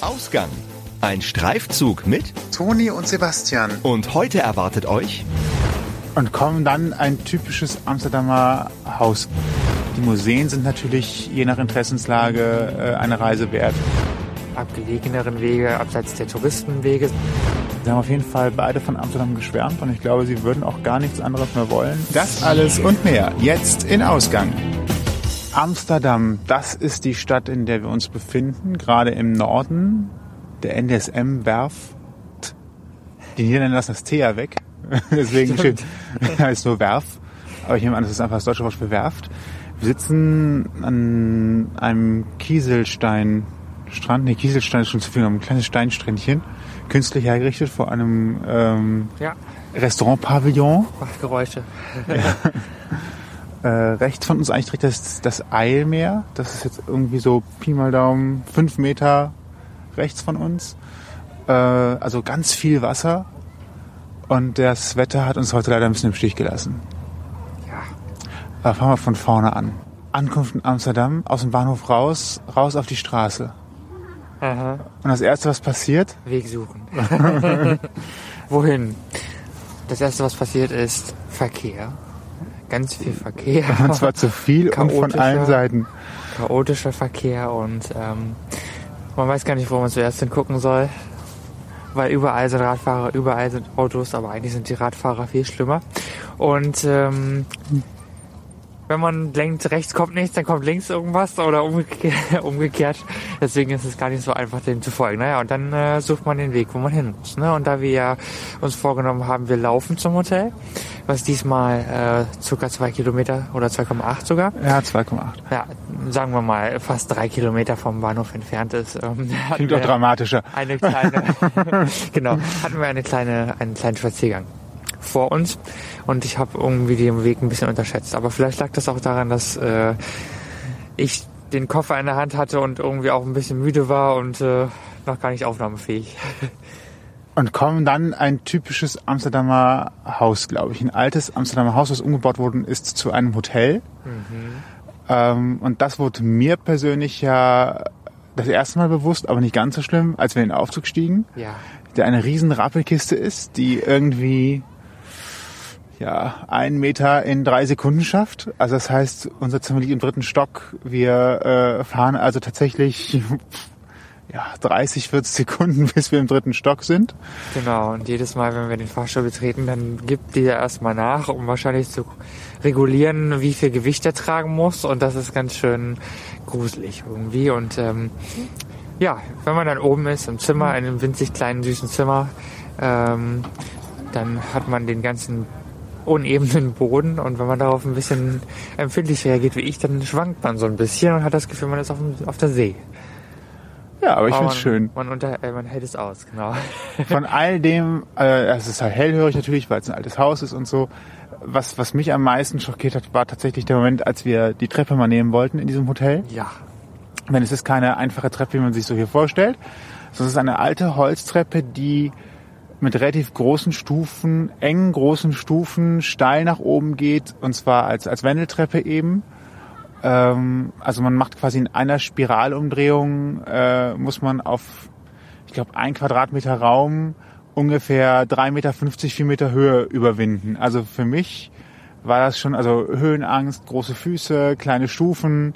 Ausgang. Ein Streifzug mit Toni und Sebastian. und heute erwartet euch Und kommen dann ein typisches Amsterdamer Haus. Die Museen sind natürlich je nach Interessenslage äh, eine Reise wert. abgelegeneren Wege, abseits der Touristenwege. Sie haben auf jeden Fall beide von Amsterdam geschwärmt und ich glaube, sie würden auch gar nichts anderes mehr wollen. Das alles und mehr jetzt in Ausgang. Amsterdam, das ist die Stadt, in der wir uns befinden, gerade im Norden. Der NDSM werft. Die Niederländer lassen das T ja weg. Deswegen steht, heißt nur Werf. Aber ich nehme an, das ist einfach das deutsche Wort für Werft. Wir sitzen an einem Kieselsteinstrand. Nee, Kieselstein ist schon zu viel, ein kleines Steinsträndchen. Künstlich hergerichtet vor einem ähm, Ja, Restaurant-Pavillon. macht Geräusche. Äh, rechts von uns eigentlich direkt das, das Eilmeer. Das ist jetzt irgendwie so Pi mal Daumen fünf Meter rechts von uns. Äh, also ganz viel Wasser. Und das Wetter hat uns heute leider ein bisschen im Stich gelassen. Ja, Aber fangen wir von vorne an. Ankunft in Amsterdam, aus dem Bahnhof raus, raus auf die Straße. aha. Und das Erste, was passiert, Weg suchen. Wohin? Das erste, was passiert, ist Verkehr. Ganz viel Verkehr. und zwar zu viel und von allen Seiten. chaotischer Verkehr und ähm, man weiß gar nicht, wo man zuerst hingucken soll. Weil überall sind Radfahrer, überall sind Autos, aber eigentlich sind die Radfahrer viel schlimmer. Und ähm, wenn man denkt, rechts kommt nichts, dann kommt links irgendwas oder umgekehrt. umgekehrt. Deswegen ist es gar nicht so einfach, dem zu folgen. Naja, und dann äh, sucht man den Weg, wo man hin muss. Ne? Und da wir ja uns vorgenommen haben, wir laufen zum Hotel, was diesmal äh, circa zwei Kilometer oder 2,8 sogar, Ja, 2,8. ja, sagen wir mal, fast drei Kilometer vom Bahnhof entfernt ist. Ähm, Klingt doch dramatischer. Eine kleine, genau, hatten wir eine kleine, einen kleinen Spaziergang vor uns und ich habe irgendwie den Weg ein bisschen unterschätzt. Aber vielleicht lag das auch daran, dass äh, ich den Koffer in der Hand hatte und irgendwie auch ein bisschen müde war und äh, noch gar nicht aufnahmefähig. Und kommen dann ein typisches Amsterdamer Haus, glaube ich. Ein altes Amsterdamer Haus, das umgebaut worden ist zu einem Hotel. Ähm, und das wurde mir persönlich ja das erste Mal bewusst, aber nicht ganz so schlimm, als wir in den Aufzug stiegen. Ja, Der eine riesen Rappelkiste ist, die irgendwie ja, einen Meter in drei Sekunden schafft. Also das heißt, unser Zimmer liegt im dritten Stock. Wir äh, fahren also tatsächlich ja, 30, 40 Sekunden, bis wir im dritten Stock sind. genau. Und jedes Mal, wenn wir den Fahrstuhl betreten, dann gibt dieser erstmal nach, um wahrscheinlich zu regulieren, wie viel Gewicht er tragen muss. Und das ist ganz schön gruselig irgendwie. Und ähm, ja, wenn man dann oben ist im Zimmer, in einem winzig kleinen, süßen Zimmer, ähm, dann hat man den ganzen unebenen Boden und wenn man darauf ein bisschen empfindlich reagiert wie ich, dann schwankt man so ein bisschen und hat das Gefühl, man ist auf, dem, auf der See. Ja, aber ich finde es schön. Man, unter, äh, man hält es aus, genau. Von all dem, äh, es ist halt hellhörig natürlich, weil es ein altes Haus ist und so. Was, was mich am meisten schockiert hat, war tatsächlich der Moment, als wir die Treppe mal nehmen wollten in diesem Hotel. Ja, Denn es ist keine einfache Treppe, wie man sich so hier vorstellt, sondern es ist eine alte Holztreppe, die mit relativ großen Stufen, engen großen Stufen, steil nach oben geht, und zwar als, als Wendeltreppe eben. Ähm, also man macht quasi in einer Spiralumdrehung, äh, muss man auf, ich glaube, ein Quadratmeter Raum ungefähr 3,50 Meter, 4 Meter Höhe überwinden. Also für mich war das schon, also Höhenangst, große Füße, kleine Stufen.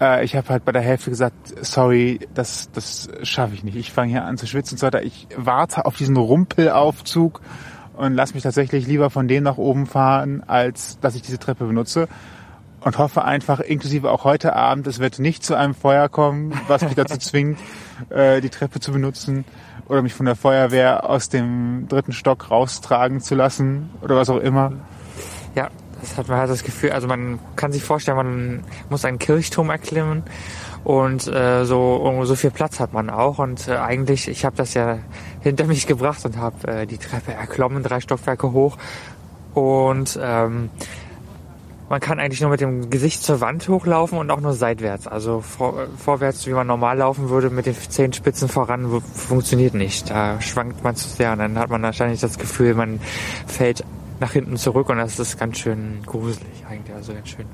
Äh, ich habe halt bei der Hälfte gesagt, sorry, das, das schaffe ich nicht. Ich fange hier an zu schwitzen und so weiter. Ich warte auf diesen Rumpelaufzug und lass mich tatsächlich lieber von dem nach oben fahren, als dass ich diese Treppe benutze. Und hoffe einfach, inklusive auch heute Abend, es wird nicht zu einem Feuer kommen, was mich dazu zwingt, äh, die Treppe zu benutzen oder mich von der Feuerwehr aus dem dritten Stock raustragen zu lassen oder was auch immer. ja, das hat man hat das Gefühl, also man kann sich vorstellen, man muss einen Kirchturm erklimmen und äh, so so viel Platz hat man auch und äh, eigentlich, ich habe das ja hinter mich gebracht und habe äh, die Treppe erklommen, drei Stockwerke hoch und ähm, man kann eigentlich nur mit dem Gesicht zur Wand hochlaufen und auch nur seitwärts. Also vor, vorwärts, wie man normal laufen würde, mit den Zehenspitzen voran, funktioniert nicht. Da schwankt man zu sehr und dann hat man wahrscheinlich das Gefühl, man fällt nach hinten zurück und das ist ganz schön gruselig eigentlich, also ganz schön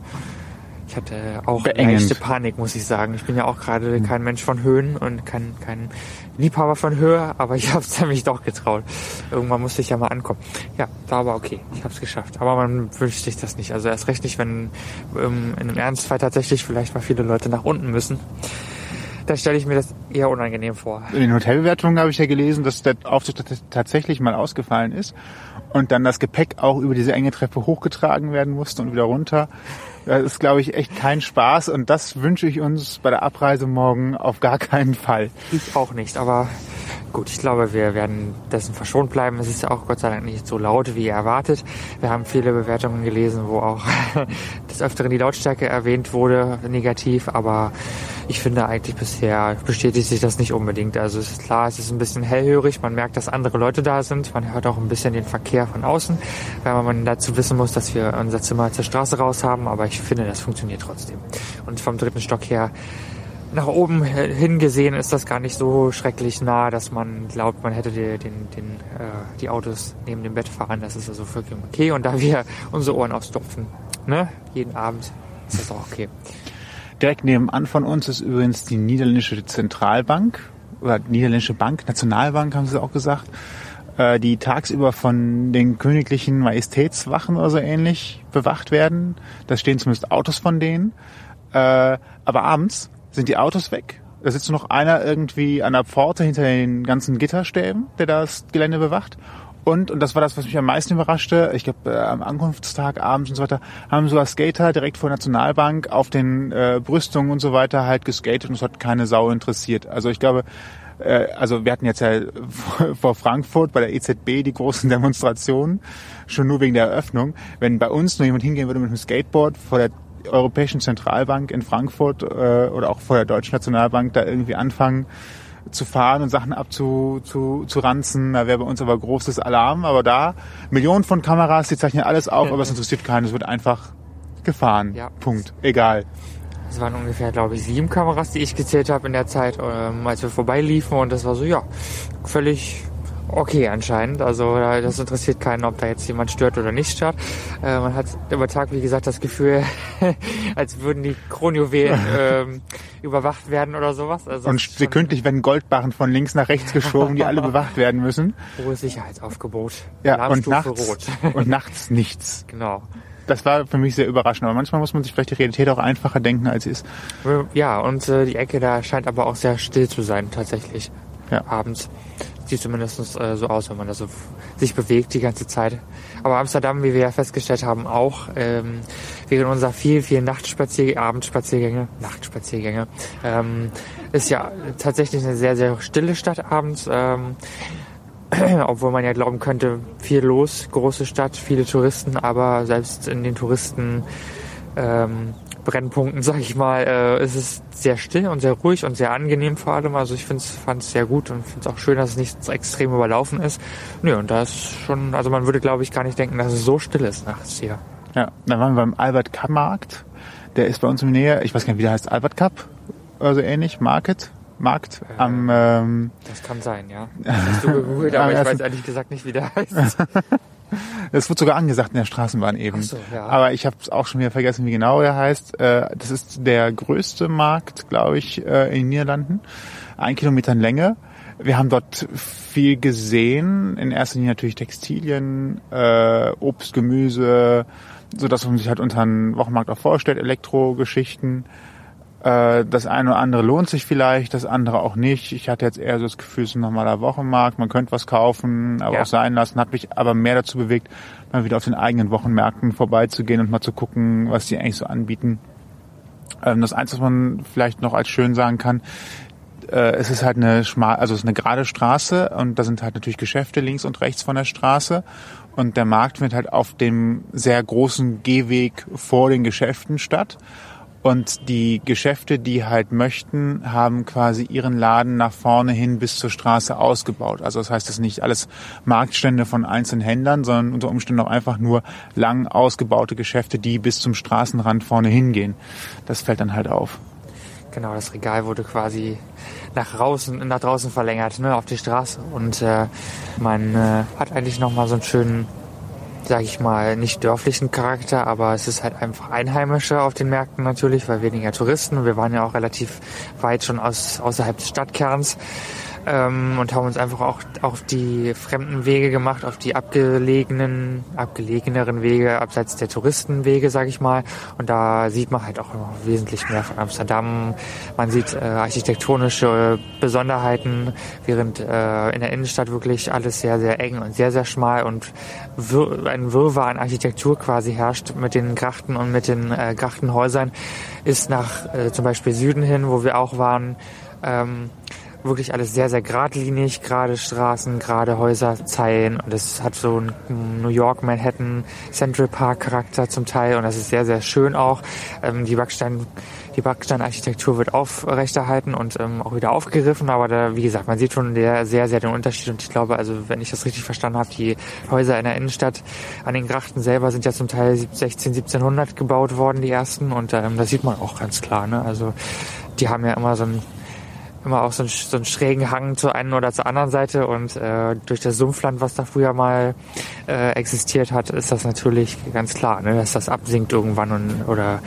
Ich hatte auch Beengend. leichte Panik, muss ich sagen. Ich bin ja auch gerade kein Mensch von Höhen und kein, kein Liebhaber von Höhe, aber ich habe es mich doch getraut. Irgendwann musste ich ja mal ankommen. Ja, war aber okay. Ich habe es geschafft. Aber man wünscht sich das nicht. Also erst recht nicht, wenn ähm, in einem Ernstfall tatsächlich vielleicht mal viele Leute nach unten müssen. Da stelle ich mir das eher unangenehm vor. In den Hotelbewertungen habe ich ja gelesen, dass der Aufzug tat- tatsächlich mal ausgefallen ist und dann das Gepäck auch über diese enge Treppe hochgetragen werden musste und wieder runter. Das ist, glaube ich, echt kein Spaß und das wünsche ich uns bei der Abreise morgen auf gar keinen Fall. Ich auch nicht, aber gut, ich glaube, wir werden dessen verschont bleiben. Es ist ja auch Gott sei Dank nicht so laut, wie erwartet. Wir haben viele Bewertungen gelesen, wo auch des Öfteren die Lautstärke erwähnt wurde, negativ, aber ich finde eigentlich bisher bestätigt sich das nicht unbedingt. Also es ist klar, es ist ein bisschen hellhörig, man merkt, dass andere Leute da sind, man hört auch ein bisschen den Verkehr von außen, weil man dazu wissen muss, dass wir unser Zimmer zur Straße raus haben, aber ich finde, das funktioniert trotzdem. Und vom dritten Stock her nach oben hingesehen ist das gar nicht so schrecklich nah, dass man glaubt, man hätte die, den, den, äh, die Autos neben dem Bett fahren. Das ist also vollkommen okay. Und da wir unsere Ohren aufstopfen, ne, jeden Abend, ist das auch okay. Direkt nebenan von uns ist übrigens die niederländische Zentralbank oder niederländische Bank, Nationalbank haben sie auch gesagt, äh, die tagsüber von den königlichen Majestätswachen oder so ähnlich bewacht werden. Da stehen zumindest Autos von denen. Äh, aber abends sind die Autos weg. Da sitzt noch einer irgendwie an der Pforte hinter den ganzen Gitterstäben, der das Gelände bewacht. Und, und das war das, was mich am meisten überraschte, ich glaube äh, am Ankunftstag abends und so weiter, haben sogar Skater direkt vor der Nationalbank auf den äh, Brüstungen und so weiter halt geskatet und es hat keine Sau interessiert. Also ich glaube, also wir hatten jetzt ja vor Frankfurt bei der EZB die großen Demonstrationen, schon nur wegen der Eröffnung. Wenn bei uns nur jemand hingehen würde mit einem Skateboard vor der Europäischen Zentralbank in Frankfurt äh, oder auch vor der Deutschen Nationalbank da irgendwie anfangen zu fahren und Sachen abzu zu, zu ranzen. Da wäre bei uns aber großes Alarm. Aber da Millionen von Kameras, die zeichnen alles auf, aber es interessiert keinen. Es wird einfach gefahren. Ja. Punkt. Egal. Es waren ungefähr, glaube ich, sieben Kameras, die ich gezählt habe in der Zeit, ähm, als wir vorbeiliefen. Und das war so, ja, völlig okay anscheinend. Also das interessiert keinen, ob da jetzt jemand stört oder nicht stört. Äh, man hat über Tag, wie gesagt, das Gefühl, als würden die Kronjuwelen ähm, überwacht werden oder sowas. Also Und sekündlich werden Goldbarren von links nach rechts geschoben, die alle bewacht werden müssen. hohes Sicherheitsaufgebot. Ja, und Alarmstufe nachts, rot. und nachts nichts. genau. Das war für mich sehr überraschend. Aber manchmal muss man sich vielleicht die Realität auch einfacher denken, als sie ist. Ja, und äh, die Ecke da scheint aber auch sehr still zu sein, tatsächlich. Ja. Abends. Sieht zumindest äh, so aus, wenn man da so sich bewegt die ganze Zeit. Aber Amsterdam, wie wir ja festgestellt haben, auch ähm, während unserer vielen, vielen Nachtspaziergänge, Abendspaziergänge, Nachtspaziergänge, ähm, ist ja tatsächlich eine sehr, sehr stille Stadt abends. Ähm, obwohl man ja glauben könnte, viel los, große Stadt, viele Touristen, aber selbst in den Touristen ähm, Brennpunkten, sag ich mal, äh, ist es sehr still und sehr ruhig und sehr angenehm vor allem. Also ich fand es sehr gut und finde es auch schön, dass es nicht extrem überlaufen ist. Nö, und da ist schon, also man würde glaube ich gar nicht denken, dass es so still ist nachts hier. Ja, dann waren wir beim Albert Cup Markt. Der ist bei uns in der Nähe. Ich weiß gar nicht, wie der heißt. Albert Cup? Oder so ähnlich. Market? Markt am, ähm, Das kann sein, ja. Das hast du gegoogelt, aber ich weiß ehrlich gesagt nicht, wie der heißt. es wird sogar angesagt in der Straßenbahn eben. Ach so, ja. Aber ich habe es auch schon wieder vergessen, wie genau der heißt. Äh, Das ist der größte Markt, glaube ich, äh, in den Niederlanden. Ein Kilometer in Länge. Wir haben dort viel gesehen. In erster Linie natürlich Textilien, äh, Obst, Gemüse, so dass man sich halt unter einen Wochenmarkt auch vorstellt, Elektrogeschichten. Äh, Das eine oder andere lohnt sich vielleicht, das andere auch nicht. Ich hatte jetzt eher so das Gefühl, es ist ein normaler Wochenmarkt, man könnte was kaufen, aber Ja. auch sein lassen. Hat mich aber mehr dazu bewegt, mal wieder auf den eigenen Wochenmärkten vorbeizugehen und mal zu gucken, was die eigentlich so anbieten. Ähm, Das Einzige, was man vielleicht noch als schön sagen kann, äh, es ist halt eine schmal, also es ist eine gerade Straße und da sind halt natürlich Geschäfte links und rechts von der Straße und der Markt findet halt auf dem sehr großen Gehweg vor den Geschäften statt. Und die Geschäfte, die halt möchten, haben quasi ihren Laden nach vorne hin bis zur Straße ausgebaut. Also das heißt, es sind nicht alles Marktstände von einzelnen Händlern, sondern unter Umständen auch einfach nur lang ausgebaute Geschäfte, die bis zum Straßenrand vorne hingehen. Das fällt dann halt auf. Genau, das Regal wurde quasi nach draußen, nach draußen verlängert, ne, auf die Straße. Und äh, man äh, hat eigentlich nochmal so einen schönen sage ich mal, nicht dörflichen Charakter, aber es ist halt einfach einheimischer auf den Märkten natürlich, weil weniger Touristen. Wir waren ja auch relativ weit schon aus, außerhalb des Stadtkerns ähm, und haben uns einfach auch auf die fremden Wege gemacht, auf die abgelegenen, abgelegeneren Wege, abseits der Touristenwege, sage ich mal. Und da sieht man halt auch noch wesentlich mehr von Amsterdam. Man sieht äh, architektonische Besonderheiten, während äh, in der Innenstadt wirklich alles sehr, sehr eng und sehr, sehr schmal und wir ein Wirrwarr an Architektur quasi herrscht mit den Grachten und mit den äh, Grachtenhäusern, ist nach äh, zum Beispiel Süden hin, wo wir auch waren, ähm, wirklich alles sehr, sehr geradlinig, gerade Straßen, gerade Häuserzeilen und es hat so einen New York, Manhattan, Central Park Charakter zum Teil. Und das ist sehr, sehr schön auch. Ähm, die Backstein, die Backsteinarchitektur wird aufrechterhalten und ähm, auch wieder aufgegriffen, aber da, wie gesagt, man sieht schon der, sehr, sehr den Unterschied. Und ich glaube, also wenn ich das richtig verstanden habe, die Häuser in der Innenstadt an den Grachten selber sind ja zum Teil 16, 1700 gebaut worden, die ersten. Und ähm, das sieht man auch ganz klar, ne? Also die haben ja immer so ein immer auch so einen, so einen schrägen Hang zur einen oder zur anderen Seite und äh, durch das Sumpfland, was da früher mal äh, existiert hat, ist das natürlich ganz klar, ne, dass das absinkt irgendwann und, oder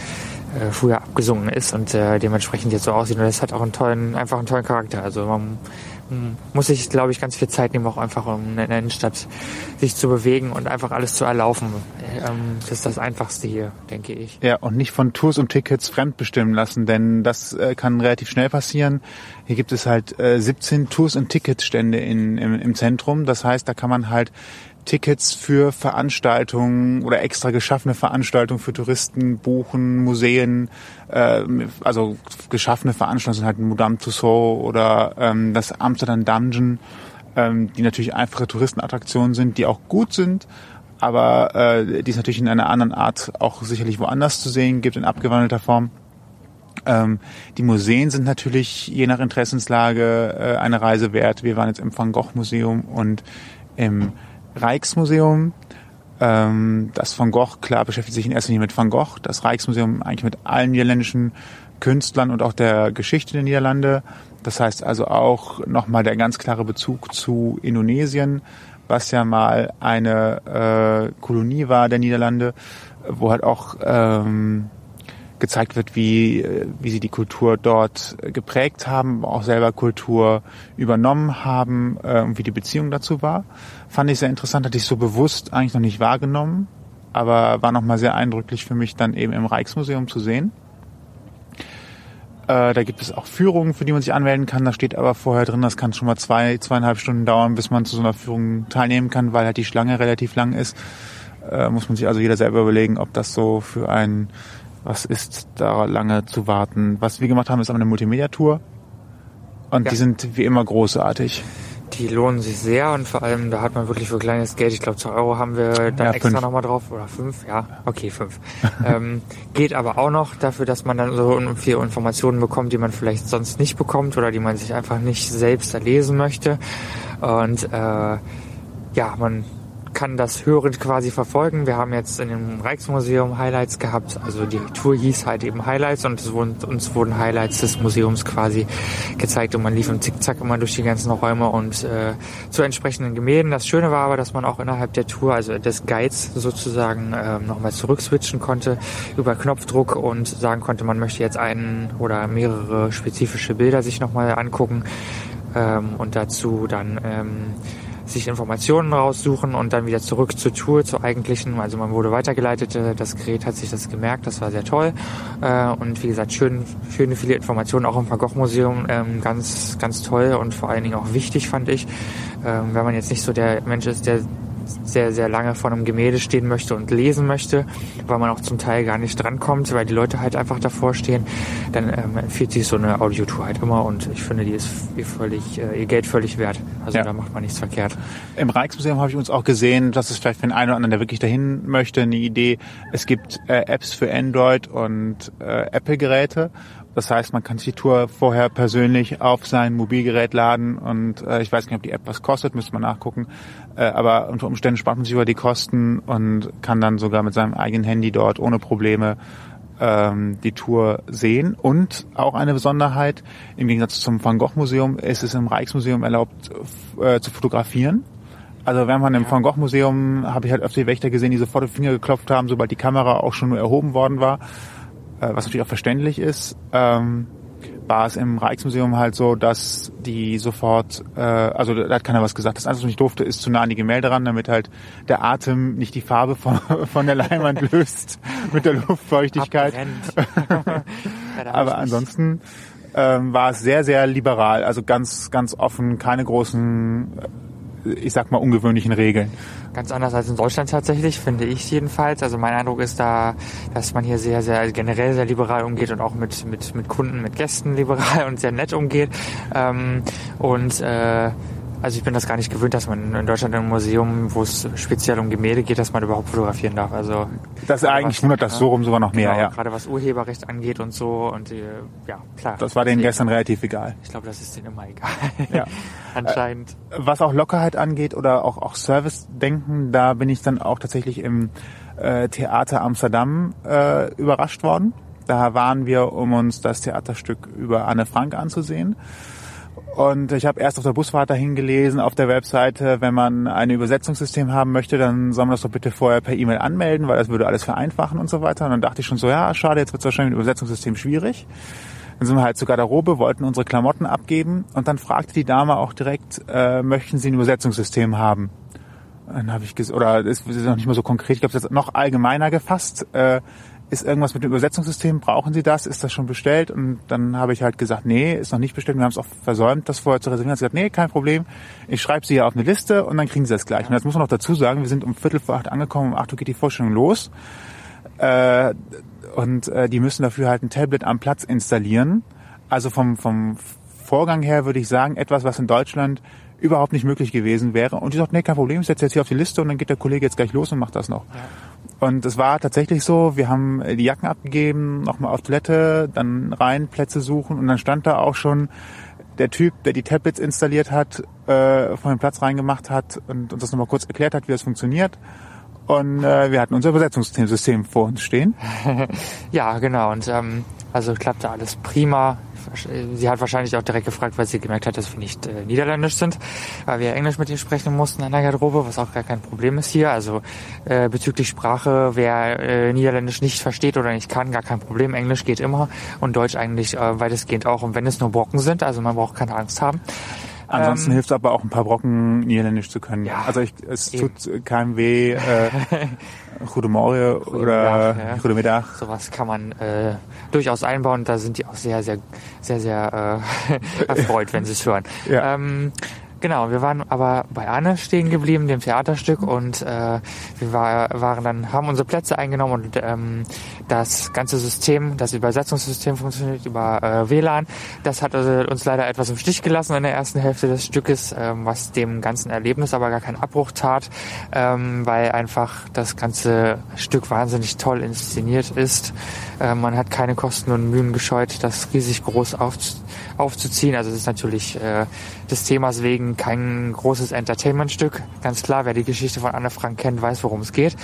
äh, früher abgesungen ist und äh, dementsprechend jetzt so aussieht. Und das hat auch einen tollen, einfach einen tollen Charakter. Also man muss sich, glaube ich, ganz viel Zeit nehmen, auch einfach um in der Innenstadt sich zu bewegen und einfach alles zu erlaufen. Ähm, das ist das Einfachste hier, denke ich. Ja, und nicht von Tours und Tickets fremdbestimmen lassen, denn das äh, kann relativ schnell passieren. Hier gibt es halt äh, 17 Tours und Ticketsstände in, im, im Zentrum. Das heißt, da kann man halt Tickets für Veranstaltungen oder extra geschaffene Veranstaltungen für Touristen buchen, Museen, äh, also geschaffene Veranstaltungen halt Madame Tussauds oder ähm, das Amsterdam Dungeon, ähm, die natürlich einfache Touristenattraktionen sind, die auch gut sind, aber äh, die es natürlich in einer anderen Art auch sicherlich woanders zu sehen gibt, in abgewandelter Form. Ähm, die Museen sind natürlich je nach Interessenslage äh, eine Reise wert. Wir waren jetzt im Van Gogh Museum und im Rijksmuseum. Ähm, das Van Gogh, klar, beschäftigt sich in erster Linie mit Van Gogh. Das Rijksmuseum eigentlich mit allen niederländischen Künstlern und auch der Geschichte der Niederlande. Das heißt also auch nochmal der ganz klare Bezug zu Indonesien, was ja mal eine äh, Kolonie war der Niederlande, wo halt auch ähm, gezeigt wird, wie, wie sie die Kultur dort geprägt haben, auch selber Kultur übernommen haben äh, und wie die Beziehung dazu war. Fand ich sehr interessant, hatte ich so bewusst eigentlich noch nicht wahrgenommen, aber war nochmal sehr eindrücklich für mich dann eben im Rijksmuseum zu sehen. Äh, da gibt es auch Führungen, für die man sich anmelden kann. Da steht aber vorher drin, das kann schon mal zwei, zweieinhalb Stunden dauern, bis man zu so einer Führung teilnehmen kann, weil halt die Schlange relativ lang ist. Äh, muss man sich also jeder selber überlegen, ob das so für einen was ist da lange zu warten? Was wir gemacht haben, ist aber eine Multimedia-Tour. Und ja. die sind wie immer großartig. Die lohnen sich sehr und vor allem, da hat man wirklich für kleines Geld, ich glaube zwei Euro haben wir dann ja, extra nochmal drauf, oder fünf, ja, okay, fünf. ähm, geht aber auch noch dafür, dass man dann so viele Informationen bekommt, die man vielleicht sonst nicht bekommt oder die man sich einfach nicht selbst erlesen möchte. Und äh, ja, man kann das hörend quasi verfolgen. Wir haben jetzt in dem Rijksmuseum Highlights gehabt. Also die Tour hieß halt eben Highlights und es wurden, uns wurden Highlights des Museums quasi gezeigt und man lief im Zickzack immer durch die ganzen Räume und äh, zu entsprechenden Gemälden. Das Schöne war aber, dass man auch innerhalb der Tour, also des Guides sozusagen, äh, nochmal zurückswitchen konnte über Knopfdruck und sagen konnte, man möchte jetzt einen oder mehrere spezifische Bilder sich nochmal angucken ähm, und dazu dann ähm, sich Informationen raussuchen und dann wieder zurück zur Tour, zur eigentlichen. Also man wurde weitergeleitet, äh, das Gerät hat sich das gemerkt, das war sehr toll. Äh, und wie gesagt, schön, schöne viele Informationen auch im Van Gogh Museum, ähm, ganz, ganz toll und vor allen Dingen auch wichtig fand ich. Ähm, wenn man jetzt nicht so der Mensch ist, der sehr, sehr lange vor einem Gemälde stehen möchte und lesen möchte, weil man auch zum Teil gar nicht drankommt, weil die Leute halt einfach davor stehen, dann ähm, empfiehlt sich so eine Audiotour halt immer und ich finde, die ist ihr, völlig, äh, ihr Geld völlig wert. Also ja. da macht man nichts verkehrt. Im Rijksmuseum habe ich uns auch gesehen, das ist vielleicht für den einen oder anderen, der wirklich dahin möchte, eine Idee. Es gibt äh, Apps für Android und äh, Apple-Geräte das heißt, man kann sich die Tour vorher persönlich auf sein Mobilgerät laden und äh, ich weiß nicht, ob die App was kostet, müsste man nachgucken. Äh, aber unter Umständen spart man sich über die Kosten und kann dann sogar mit seinem eigenen Handy dort ohne Probleme ähm, die Tour sehen. Und auch eine Besonderheit, im Gegensatz zum Van Gogh Museum ist es im Rijksmuseum erlaubt äh, zu fotografieren. Also wenn man im Van Gogh Museum habe ich halt öfter die Wächter gesehen, die sofort die Finger geklopft haben, sobald die Kamera auch schon nur erhoben worden war, was natürlich auch verständlich ist. Ähm, war es im Rijksmuseum halt so, dass die sofort, äh, also da hat keiner was gesagt. Das Einzige, was ich durfte, ist zu nah an die Gemälde ran, damit halt der Atem nicht die Farbe von, von der Leinwand löst mit der Luftfeuchtigkeit. Aber ansonsten ähm, war es sehr, sehr liberal, also ganz, ganz offen, keine großen ich sag mal, ungewöhnlichen Regeln. Ganz anders als in Deutschland tatsächlich, finde ich jedenfalls. Also mein Eindruck ist da, dass man hier sehr, sehr generell sehr liberal umgeht und auch mit, mit, mit Kunden, mit Gästen liberal und sehr nett umgeht. Ähm, und äh, also ich bin das gar nicht gewöhnt, dass man in Deutschland in einem Museum, wo es speziell um Gemälde geht, dass man überhaupt fotografieren darf. Also das eigentlich wundert das so rum sogar noch mehr, genau, ja. Gerade was Urheberrecht angeht und so und äh, ja klar. Das war denen gestern relativ egal. Ich glaube, das ist denen immer egal. Ja. Anscheinend. Äh, was auch Lockerheit angeht oder auch auch Service-Denken, da bin ich dann auch tatsächlich im äh, Theater Amsterdam äh, überrascht worden. Da waren wir, um uns das Theaterstück über Anne Frank anzusehen. Und ich habe erst auf der Busfahrt dahin gelesen, auf der Webseite, wenn man ein Übersetzungssystem haben möchte, dann soll man das doch bitte vorher per E-Mail anmelden, weil das würde alles vereinfachen und so weiter. Und dann dachte ich schon so, ja, schade, jetzt wird es wahrscheinlich mit dem Übersetzungssystem schwierig. Dann sind wir halt zur Garderobe, wollten unsere Klamotten abgeben und dann fragte die Dame auch direkt, äh, möchten Sie ein Übersetzungssystem haben? Dann habe ich ges oder ist, ist noch nicht mal so konkret, ich glaube, es ist noch allgemeiner gefasst. Äh, ist irgendwas mit dem Übersetzungssystem, brauchen Sie das? Ist das schon bestellt? Und dann habe ich halt gesagt, nee, ist noch nicht bestellt. Wir haben es auch versäumt, das vorher zu reservieren. Hat gesagt, nee, kein Problem. Ich schreibe Sie ja auf eine Liste und dann kriegen Sie das gleich. Und jetzt muss man noch dazu sagen, wir sind um Viertel vor acht angekommen, um acht Uhr geht die Vorstellung los. Äh, und äh, die müssen dafür halt ein Tablet am Platz installieren. Also vom, vom Vorgang her würde ich sagen, etwas, was in Deutschland überhaupt nicht möglich gewesen wäre. Und die sagt, nee, kein Problem, ich setze jetzt hier auf die Liste und dann geht der Kollege jetzt gleich los und macht das noch. Ja. Und es war tatsächlich so, wir haben die Jacken abgegeben, nochmal auf Toilette, dann rein Plätze suchen und dann stand da auch schon der Typ, der die Tablets installiert hat, äh, von dem Platz reingemacht hat und uns das nochmal kurz erklärt hat, wie das funktioniert. Und äh, wir hatten unser Übersetzungssystem vor uns stehen. ja, genau. Und ähm, also klappte alles prima sie hat wahrscheinlich auch direkt gefragt, weil sie gemerkt hat, dass wir nicht äh, niederländisch sind, weil wir Englisch mit ihr sprechen mussten in der Garderobe, was auch gar kein Problem ist hier. Also äh, bezüglich Sprache, wer äh, Niederländisch nicht versteht oder nicht kann, gar kein Problem. Englisch geht immer und Deutsch eigentlich äh, weitestgehend auch. Und wenn es nur Brocken sind, also man braucht keine Angst haben. Ansonsten ähm, hilft es aber auch ein paar Brocken Niederländisch zu können. Ja, also ich, es eben. tut keinem weh. Äh, Goedemorgen oder Goedemiddag. Ja. Sowas kann man äh, durchaus einbauen. Da sind die auch sehr, sehr, sehr, sehr äh, erfreut, wenn sie es hören. Ja. Ähm, Genau, wir waren aber bei Anne stehen geblieben, dem Theaterstück, und äh, wir war, waren dann, haben unsere Plätze eingenommen und ähm, das ganze System, das Übersetzungssystem funktioniert über äh, WLAN. Das hat also uns leider etwas im Stich gelassen in der ersten Hälfte des Stückes, ähm, was dem ganzen Erlebnis aber gar keinen Abbruch tat, ähm, weil einfach das ganze Stück wahnsinnig toll inszeniert ist. Äh, man hat keine Kosten und Mühen gescheut, das riesig groß aufzunehmen aufzuziehen. Also es ist natürlich äh, des Themas wegen kein großes Entertainmentstück. Ganz klar, wer die Geschichte von Anne Frank kennt, weiß, worum es geht.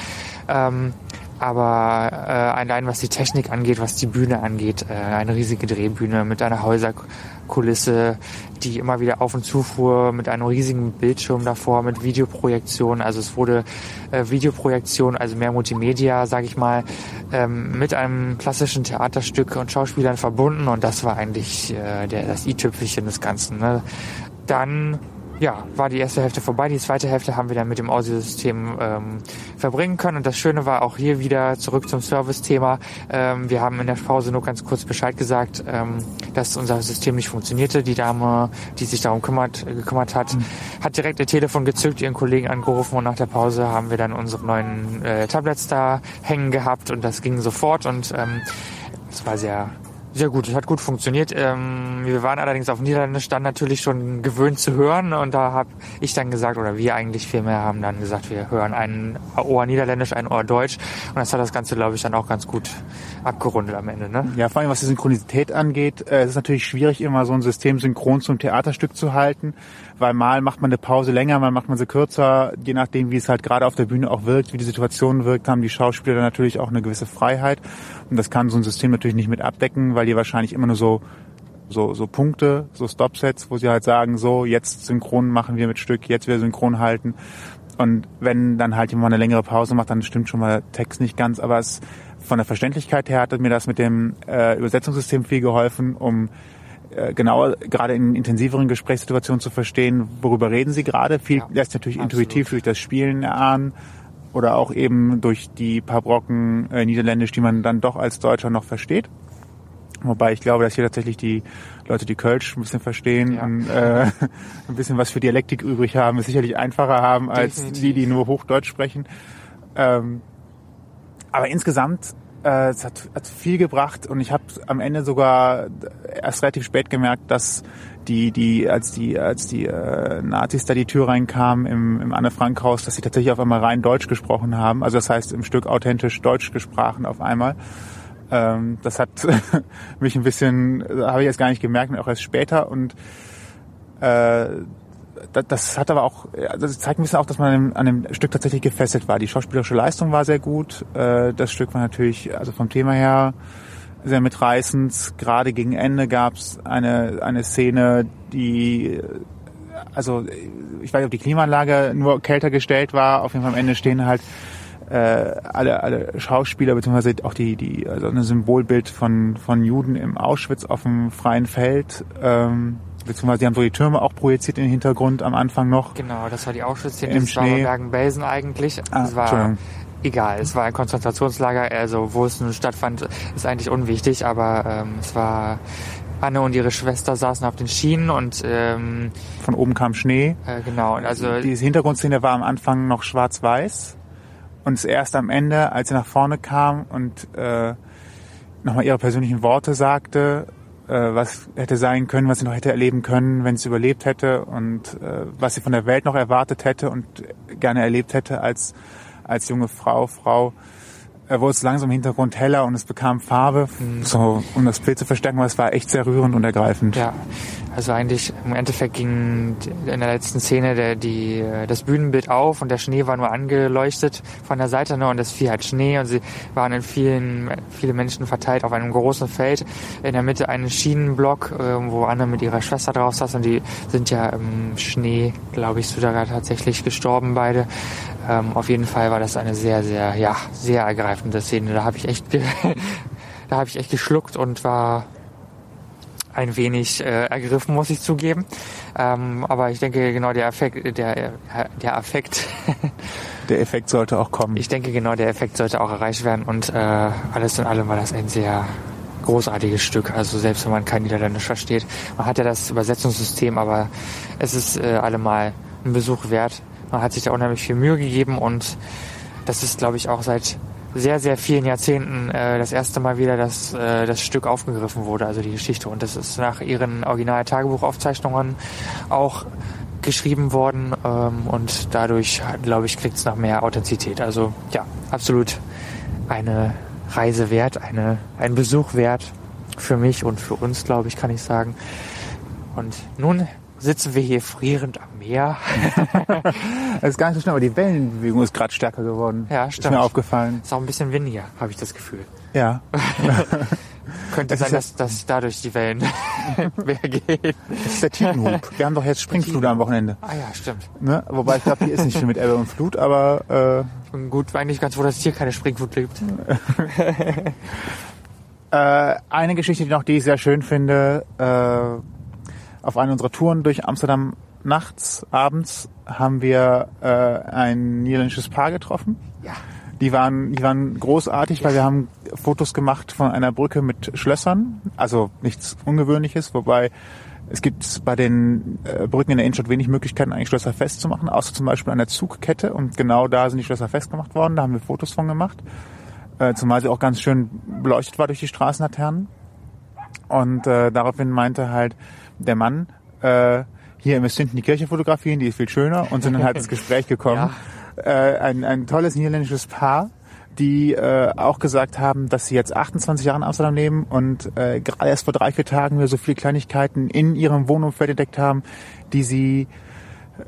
Ähm, aber äh, allein was die Technik angeht, was die Bühne angeht, äh, eine riesige Drehbühne mit einer Häuserkulisse, die immer wieder auf und zufuhr, mit einem riesigen Bildschirm davor, mit Videoprojektion. Also es wurde äh, Videoprojektion, also mehr Multimedia, sage ich mal, ähm, mit einem klassischen Theaterstück und Schauspielern verbunden und das war eigentlich äh, der, das i-Tüpfelchen des Ganzen. Ne? Dann ja, war die erste Hälfte vorbei. Die zweite Hälfte haben wir dann mit dem Audiosystem ähm, verbringen können. Und das Schöne war auch hier wieder zurück zum Service-Thema. Ähm, wir haben in der Pause nur ganz kurz Bescheid gesagt, ähm, dass unser System nicht funktionierte. Die Dame, die sich darum kümmert, gekümmert hat, mhm. hat direkt ihr Telefon gezückt, ihren Kollegen angerufen und nach der Pause haben wir dann unsere neuen äh, Tablets da hängen gehabt und das ging sofort und ähm, es war sehr sehr gut, hat gut funktioniert. Ähm, wir waren allerdings auf Niederländisch dann natürlich schon gewöhnt zu hören und da habe ich dann gesagt, oder wir eigentlich vielmehr haben dann gesagt, wir hören ein Ohr Niederländisch, ein Ohr Deutsch und das hat das Ganze, glaube ich, dann auch ganz gut abgerundet am Ende. Ne? Ja, vor allem was die Synchronität angeht, äh, es ist natürlich schwierig, immer so ein System synchron zum Theaterstück zu halten, weil mal macht man eine Pause länger, mal macht man sie kürzer, je nachdem, wie es halt gerade auf der Bühne auch wirkt, wie die Situation wirkt, haben. Die Schauspieler natürlich auch eine gewisse Freiheit. Und das kann so ein System natürlich nicht mit abdecken, weil die wahrscheinlich immer nur so so, so Punkte, so Stopsets, wo sie halt sagen, so, jetzt synchron machen wir mit Stück, jetzt wir synchron halten. Und wenn dann halt jemand eine längere Pause macht, dann stimmt schon mal der Text nicht ganz, aber es von der Verständlichkeit her hat mir das mit dem äh, Übersetzungssystem viel geholfen, um äh, genauer gerade in intensiveren Gesprächssituationen zu verstehen, worüber reden sie gerade. Viel Ja, lässt natürlich absolut. intuitiv durch das Spielen erahnen oder auch eben durch die paar Brocken äh, Niederländisch, die man dann doch als Deutscher noch versteht. Wobei ich glaube, dass hier tatsächlich die Leute, die Kölsch ein bisschen verstehen Ja. und äh, ein bisschen was für Dialektik übrig haben, es sicherlich einfacher haben als Definitiv. die, die nur Hochdeutsch sprechen. Ähm, aber insgesamt, äh, es hat, hat viel gebracht und ich habe am Ende sogar erst relativ spät gemerkt, dass die, die, als die, als die äh, Nazis da die Tür reinkamen im, im Anne Frank Haus, dass sie tatsächlich auf einmal rein Deutsch gesprochen haben. Also das heißt im Stück authentisch Deutsch gesprochen auf einmal. Ähm, das hat mich ein bisschen, habe ich jetzt gar nicht gemerkt, auch erst später und äh, das, hat aber auch, also das zeigt ein bisschen auch, dass man an dem, Stück tatsächlich gefesselt war. Die schauspielerische Leistung war sehr gut. Äh, das Stück war natürlich, also vom Thema her, sehr mitreißend. Gerade gegen Ende gab es eine, eine Szene, die, also ich weiß nicht, ob die Klimaanlage nur kälter gestellt war. Auf jeden Fall am Ende stehen halt äh, alle, alle Schauspieler, beziehungsweise auch die, die, also ein Symbolbild von, von Juden im Auschwitz auf dem freien Feld. Ähm, beziehungsweise die haben so die Türme auch projiziert in den Hintergrund am Anfang noch. Genau, das war die Auschwitz-Szene. Im Schnee. Bergen-Belsen eigentlich. Ah, es war Entschuldigung. egal. Es war ein Konzentrationslager. Also wo es nun stattfand, ist eigentlich unwichtig. Aber ähm, es war Anne und ihre Schwester saßen auf den Schienen und ähm, Von oben kam Schnee. äh, genau. Und also Diese Hintergrundszene war am Anfang noch schwarz-weiß und es erst am Ende, als sie nach vorne kam und äh, nochmal ihre persönlichen Worte sagte, was hätte sein können, was sie noch hätte erleben können, wenn sie überlebt hätte und äh, was sie von der Welt noch erwartet hätte und gerne erlebt hätte als als junge Frau, Frau, äh, wurde es langsam im Hintergrund heller und es bekam Farbe, so um das Bild zu verstärken, aber es war echt sehr rührend und ergreifend. Ja, also eigentlich im Endeffekt ging in der letzten Szene der, die, äh, das Bühnenbild auf und der Schnee war nur angeleuchtet von der Seite ne, und es fiel halt Schnee und sie waren in vielen, viele Menschen verteilt auf einem großen Feld. In der Mitte einen Schienenblock, äh, wo Anne mit ihrer Schwester drauf saß und die sind ja im Schnee, glaube ich, sogar tatsächlich gestorben beide. Ähm, auf jeden Fall war das eine sehr, sehr, ja, sehr ergreifende Szene. Da habe ich echt, da habe ich echt geschluckt und war ein wenig äh, ergriffen, muss ich zugeben. Ähm, aber ich denke, genau der Effekt, der, der Affekt, Der Effekt sollte auch kommen. ich denke, genau der Effekt sollte auch erreicht werden und äh, alles in allem war das ein sehr großartiges Stück. Also selbst wenn man kein Niederländisch versteht, man hat ja das Übersetzungssystem, aber es ist äh, allemal ein Besuch wert. Man hat sich da unheimlich viel Mühe gegeben und das ist, glaube ich, auch seit sehr, sehr vielen Jahrzehnten äh, das erste Mal wieder, dass äh, das Stück aufgegriffen wurde, also die Geschichte. Und das ist nach ihren Original-Tagebuchaufzeichnungen auch geschrieben worden ähm, und dadurch, glaube ich, kriegt es noch mehr Authentizität. Also ja, absolut eine Reise wert, eine, ein Besuch wert für mich und für uns, glaube ich, kann ich sagen. Und nun sitzen wir hier frierend am Meer. Das ist gar nicht so schnell, aber die Wellenbewegung ist gerade stärker geworden. Ja, Ist stimmt. mir aufgefallen. Ist auch ein bisschen windiger, habe ich das Gefühl. Ja. Könnte sein, ist dass, dass dadurch die Wellen mehr gehen. Das ist der Tidenhub. Wir haben doch jetzt Springflut am Wochenende. Ah ja, stimmt. Ne? Wobei ich glaube, hier ist nicht viel mit Ebbe und Flut, aber Ich bin gut, eigentlich ganz froh, dass es hier keine Springflut gibt. äh, äh, eine Geschichte noch, die ich sehr schön finde, äh, auf einer unserer Touren durch Amsterdam nachts, abends haben wir äh, ein niederländisches Paar getroffen. Ja. Die waren, die waren großartig, weil wir haben Fotos gemacht von einer Brücke mit Schlössern. Also nichts Ungewöhnliches, wobei es gibt bei den äh, Brücken in der Innenstadt wenig Möglichkeiten, eigentlich Schlösser festzumachen, außer zum Beispiel an der Zugkette. Und genau da sind die Schlösser festgemacht worden. Da haben wir Fotos von gemacht. Äh, zumal sie auch ganz schön beleuchtet war durch die Straßenlaternen. Und äh, daraufhin meinte halt der Mann, äh, hier, ihr müsst hinten die Kirche fotografieren, die ist viel schöner. Und sind dann halt ins Gespräch gekommen. Äh, ein, ein tolles niederländisches Paar, die äh, auch gesagt haben, dass sie jetzt 28 Jahre in Amsterdam leben und äh, gerade erst vor drei, vier Tagen wieder so viele Kleinigkeiten in ihrem Wohnumfeld entdeckt haben, die sie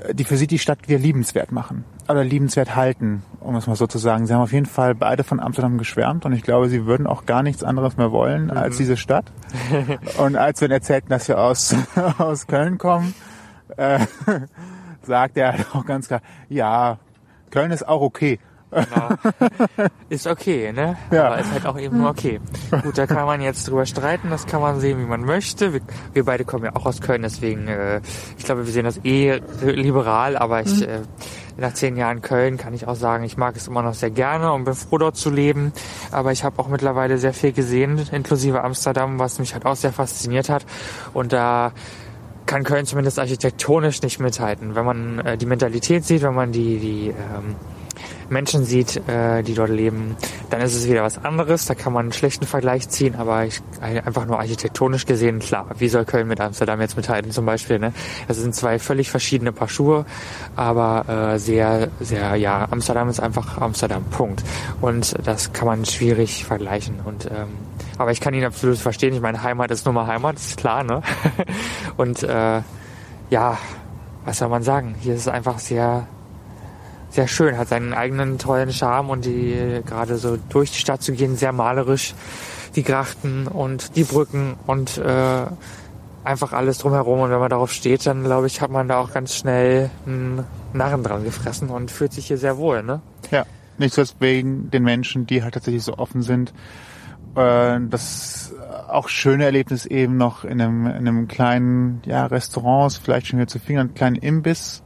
äh, die für sie die Stadt wieder liebenswert machen. Oder liebenswert halten, um es mal so zu sagen. Sie haben auf jeden Fall beide von Amsterdam geschwärmt und ich glaube, sie würden auch gar nichts anderes mehr wollen Mhm. als diese Stadt. und als wir erzählten, dass wir aus, aus Köln kommen, äh, sagt er halt auch ganz klar, ja, Köln ist auch okay. Genau. Ist okay, ne? Ja. Aber ist halt auch eben nur okay. Gut, da kann man jetzt drüber streiten, das kann man sehen, wie man möchte. Wir, wir beide kommen ja auch aus Köln, deswegen, äh, ich glaube, wir sehen das eh liberal, aber ich, äh, nach zehn Jahren Köln kann ich auch sagen, ich mag es immer noch sehr gerne und bin froh, dort zu leben. Aber ich habe auch mittlerweile sehr viel gesehen, inklusive Amsterdam, was mich halt auch sehr fasziniert hat. Und da kann Köln zumindest architektonisch nicht mithalten. Wenn man äh, die Mentalität sieht, wenn man die, die ähm, Menschen sieht, äh, die dort leben, dann ist es wieder was anderes. Da kann man einen schlechten Vergleich ziehen, aber ich, einfach nur architektonisch gesehen, klar, wie soll Köln mit Amsterdam jetzt mithalten zum Beispiel? Ne? Das sind zwei völlig verschiedene Paar Schuhe, aber äh, sehr, sehr, ja, Amsterdam ist einfach Amsterdam, Punkt. Und das kann man schwierig vergleichen. Und ähm, aber ich kann ihn absolut verstehen. Ich meine, Heimat ist nun mal Heimat, ist klar, ne? Und äh, ja, was soll man sagen? Hier ist es einfach sehr, sehr schön, hat seinen eigenen tollen Charme und die gerade so durch die Stadt zu gehen, sehr malerisch, die Grachten und die Brücken und äh, einfach alles drumherum. Und wenn man darauf steht, dann glaube ich, hat man da auch ganz schnell einen Narren dran gefressen und fühlt sich hier sehr wohl, ne? Ja, nicht zuletzt wegen den Menschen, die halt tatsächlich so offen sind. Äh, Das auch schöne Erlebnis eben noch in einem, in einem kleinen ja, Restaurant, vielleicht schon wieder zu einen kleinen Imbiss,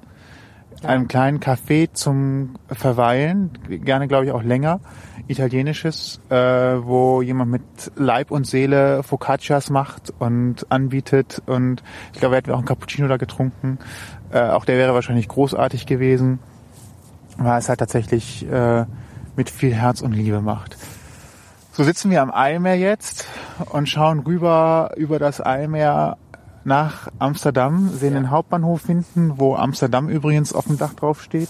einem kleinen Café zum Verweilen, gerne glaube ich auch länger, italienisches, äh, wo jemand mit Leib und Seele Focaccias macht und anbietet und ich glaube, er hat auch einen Cappuccino da getrunken. Äh, auch der wäre wahrscheinlich großartig gewesen weil es halt tatsächlich äh, mit viel Herz und Liebe macht. So sitzen wir am Eilmeer jetzt und schauen rüber über das Eilmeer nach Amsterdam, sehen den Hauptbahnhof hinten, wo Amsterdam übrigens auf dem Dach drauf steht,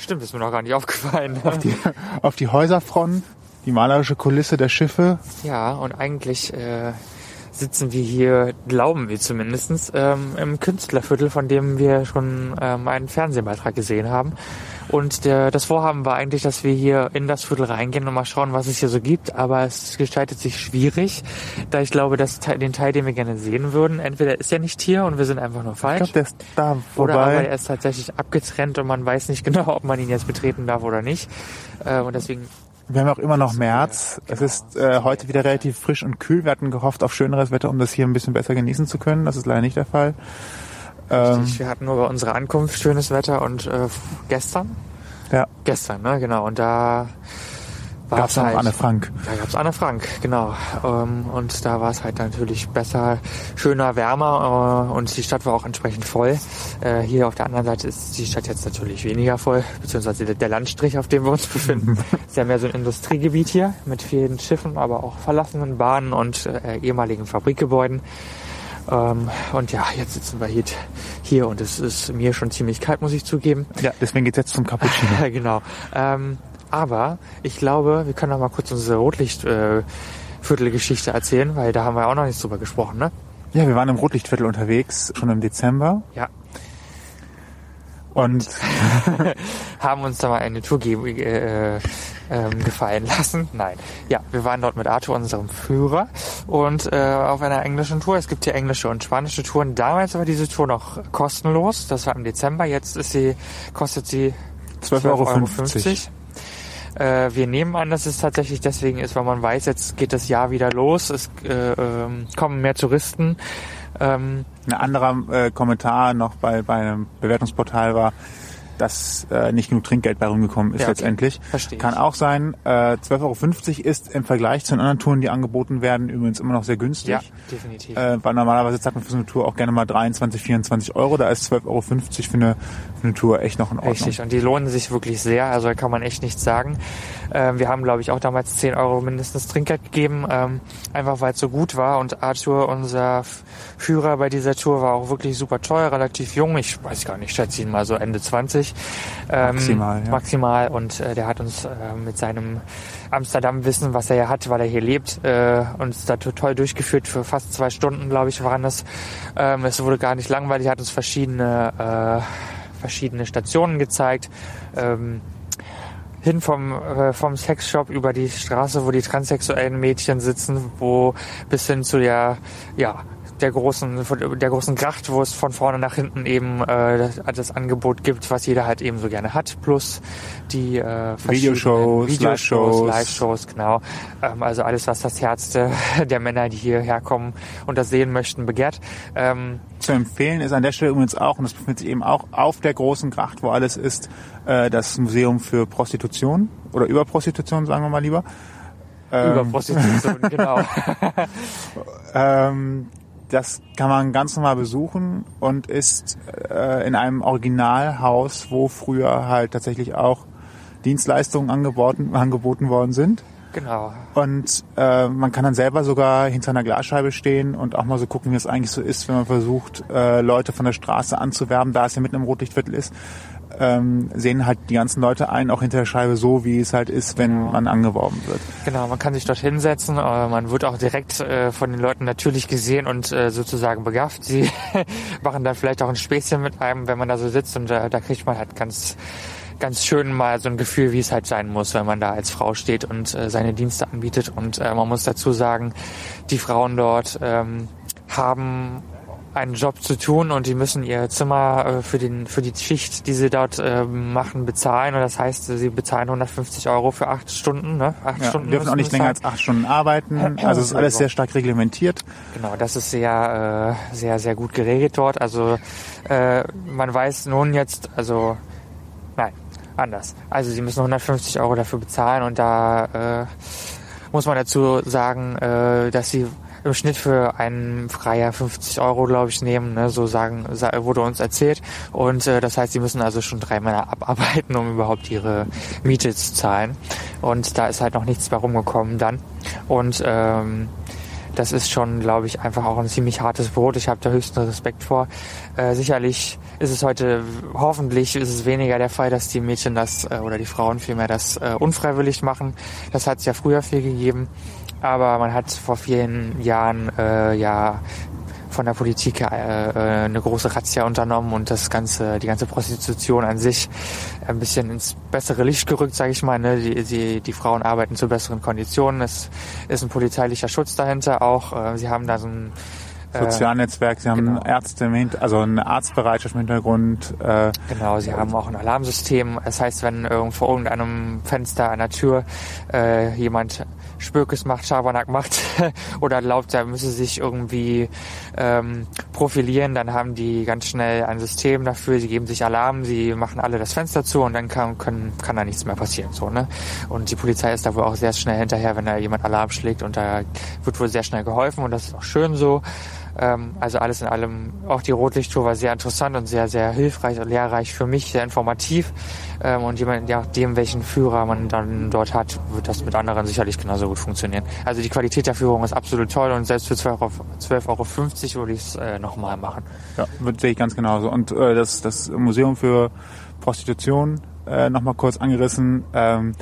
Stimmt, ist mir noch gar nicht aufgefallen. ne? auf die, auf die Häuserfront, die malerische Kulisse der Schiffe. Ja, und eigentlich äh, sitzen wir hier, glauben wir zumindestens ähm, im Künstlerviertel, von dem wir schon ähm, einen Fernsehbeitrag gesehen haben. Und der, das Vorhaben war eigentlich, dass wir hier in das Viertel reingehen und mal schauen, was es hier so gibt. Aber es gestaltet sich schwierig, da ich glaube, dass den Teil, den wir gerne sehen würden, entweder ist er nicht hier und wir sind einfach nur Ich falsch. glaube, der ist da Oder aber vorbei. er ist tatsächlich abgetrennt und man weiß nicht genau, ob man ihn jetzt betreten darf oder nicht. Äh, und deswegen Wir haben auch immer noch März. Es genau. ist äh, heute wieder relativ frisch und kühl. Wir hatten gehofft auf schöneres Wetter, um das hier ein bisschen besser genießen zu können. Das ist leider nicht der Fall. Ähm, wir hatten nur bei unserer Ankunft schönes Wetter und äh, gestern? ja, Gestern, ne? Genau. Und da war gab's es noch halt, Anne Frank. Da gab's Anne Frank, genau. Ähm, und da war es halt natürlich besser, schöner, wärmer äh, und die Stadt war auch entsprechend voll. Äh, hier auf der anderen Seite ist die Stadt jetzt natürlich weniger voll, beziehungsweise der, der Landstrich, auf dem wir uns befinden. ist ja mehr so ein Industriegebiet hier mit vielen Schiffen, aber auch verlassenen Bahnen und äh, ehemaligen Fabrikgebäuden. Ähm, und ja, jetzt sitzen wir hier, hier und es ist mir schon ziemlich kalt, muss ich zugeben. Ja, deswegen geht's jetzt zum Cappuccino. Ja, genau. Ähm, aber ich glaube, wir können noch mal kurz unsere Rotlicht-Viertelgeschichte äh, erzählen, weil da haben wir auch noch nichts drüber gesprochen, ne? Ja, wir waren im Rotlichtviertel unterwegs, schon im Dezember. Ja. Und Haben uns da mal eine Tour äh, ähm, gefallen lassen. Nein. Ja, wir waren dort mit Arthur, unserem Führer, und äh, auf einer englischen Tour. Es gibt hier englische und spanische Touren. Damals war diese Tour noch kostenlos. Das war im Dezember. Jetzt ist sie, kostet sie 12,50 Euro. Äh, wir nehmen an, dass es tatsächlich deswegen ist, weil man weiß, jetzt geht das Jahr wieder los, es äh, ähm, kommen mehr Touristen. Ähm, Ein anderer äh, Kommentar noch bei, bei einem Bewertungsportal war, dass äh, nicht genug Trinkgeld bei rumgekommen ist Ja, okay. letztendlich. Verstehe Kann ich. auch sein. Äh, 12,50 Euro ist im Vergleich zu den anderen Touren, die angeboten werden, übrigens immer noch sehr günstig. ja, definitiv. Äh, weil normalerweise zahlt man für so eine Tour auch gerne mal 23, 24 Euro. Da ist 12,50 Euro für eine, für eine Tour echt noch in Ordnung. Richtig, und die lohnen sich wirklich sehr, also da kann man echt nichts sagen. Ähm, wir haben, glaube ich, auch damals 10 Euro mindestens Trinkgeld gegeben, ähm, einfach weil es so gut war. Und Arthur, unser Führer bei dieser Tour, war auch wirklich super teuer, relativ jung. Ich weiß gar nicht, schätze ihn mal so Ende 20. Ähm, Maximal, ja. Maximal. Und äh, der hat uns äh, mit seinem Amsterdam-Wissen, was er ja hat, weil er hier lebt, äh, uns da total durchgeführt für fast zwei Stunden, glaube ich, waren das. Ähm, es wurde gar nicht langweilig, er hat uns verschiedene äh, verschiedene Stationen gezeigt. Ähm, hin vom, äh, vom Sexshop über die Straße, wo die transsexuellen Mädchen sitzen, wo bis hin zu der, ja, der großen, der großen Gracht, wo es von vorne nach hinten eben äh, das, das Angebot gibt, was jeder halt eben so gerne hat, plus die äh, Videoshows, Videoshows, Live-Shows. Live-Shows, genau. Ähm, also alles, was das Herz der, der Männer, die hierher kommen und das sehen möchten, begehrt. Ähm, Zu empfehlen ist an der Stelle übrigens auch, und das befindet sich eben auch auf der großen Gracht, wo alles ist, äh, das Museum für Prostitution oder Überprostitution, sagen wir mal lieber. über Prostitution, genau. Ähm, das kann man ganz normal besuchen und ist äh, in einem Originalhaus, wo früher halt tatsächlich auch Dienstleistungen angeboten, angeboten worden sind. genau. Und äh, man kann dann selber sogar hinter einer Glasscheibe stehen und auch mal so gucken, wie es eigentlich so ist, wenn man versucht, äh, Leute von der Straße anzuwerben, da es ja mitten im Rotlichtviertel ist. Ähm, sehen halt die ganzen Leute ein, auch hinter der Scheibe so, wie es halt ist, wenn man angeworben wird. Genau, man kann sich dort hinsetzen, man wird auch direkt äh, von den Leuten natürlich gesehen und äh, sozusagen begafft. Sie machen dann vielleicht auch ein Späßchen mit einem, wenn man da so sitzt und äh, da kriegt man halt ganz ganz schön mal so ein Gefühl, wie es halt sein muss, wenn man da als Frau steht und äh, seine Dienste anbietet. Und äh, man muss dazu sagen, die Frauen dort ähm, haben einen Job zu tun und die müssen ihr Zimmer äh, für den für die Schicht, die sie dort äh, machen, bezahlen. Und das heißt, sie bezahlen 150 Euro für acht Stunden. Ne? Acht Ja, Stunden dürfen auch nicht länger sein. als acht Stunden arbeiten. Also es ist alles sehr stark reglementiert. Genau, das ist sehr, äh, sehr, sehr gut geregelt dort. Also äh, man weiß nun jetzt, also nein, anders. Also sie müssen 150 Euro dafür bezahlen und da äh, muss man dazu sagen, äh, dass sie im Schnitt für einen Freier 50 Euro, glaube ich, nehmen, ne? so sagen, sa- wurde uns erzählt. Und äh, das heißt, sie müssen also schon drei Männer abarbeiten, um überhaupt ihre Miete zu zahlen. Und da ist halt noch nichts mehr rumgekommen dann. Und ähm, das ist schon, glaube ich, einfach auch ein ziemlich hartes Brot. Ich habe da höchsten Respekt vor. Äh, sicherlich ist es heute, hoffentlich ist es weniger der Fall, dass die Mädchen das äh, oder die Frauen vielmehr das äh, unfreiwillig machen. Das hat es ja früher viel gegeben. Aber man hat vor vielen Jahren äh, ja von der Politik äh, äh, eine große Razzia unternommen und das ganze, die ganze Prostitution an sich ein bisschen ins bessere Licht gerückt, sage ich mal. Ne? Die, die, die Frauen arbeiten zu besseren Konditionen. Es ist ein polizeilicher Schutz dahinter auch. Äh, sie haben da so ein Sozialnetzwerk, sie haben genau. Ärzte im also eine Arztbereitschaft im Hintergrund. Äh, Genau, sie haben auch ein Alarmsystem. Das heißt, wenn irgend vor irgendeinem Fenster der Tür äh, jemand Spökes macht, Schabernack macht oder glaubt, er müsse sich irgendwie ähm, profilieren, dann haben die ganz schnell ein System dafür. Sie geben sich Alarm, sie machen alle das Fenster zu und dann kann, können, kann da nichts mehr passieren. So, ne? Und die Polizei ist da wohl auch sehr schnell hinterher, wenn da jemand Alarm schlägt und da wird wohl sehr schnell geholfen und das ist auch schön so. Ähm, also alles in allem, auch die Rotlichttour war sehr interessant und sehr, sehr hilfreich und lehrreich für mich, sehr informativ. Ähm, und je nachdem, welchen Führer man dann dort hat, wird das mit anderen sicherlich genauso gut funktionieren. Also die Qualität der Führung ist absolut toll und selbst für 12,50 Euro, 12 Euro würde ich es äh, nochmal machen. ja, sehe ich ganz genauso. Und äh, das, das Museum für Prostitution äh, nochmal kurz angerissen. Ähm,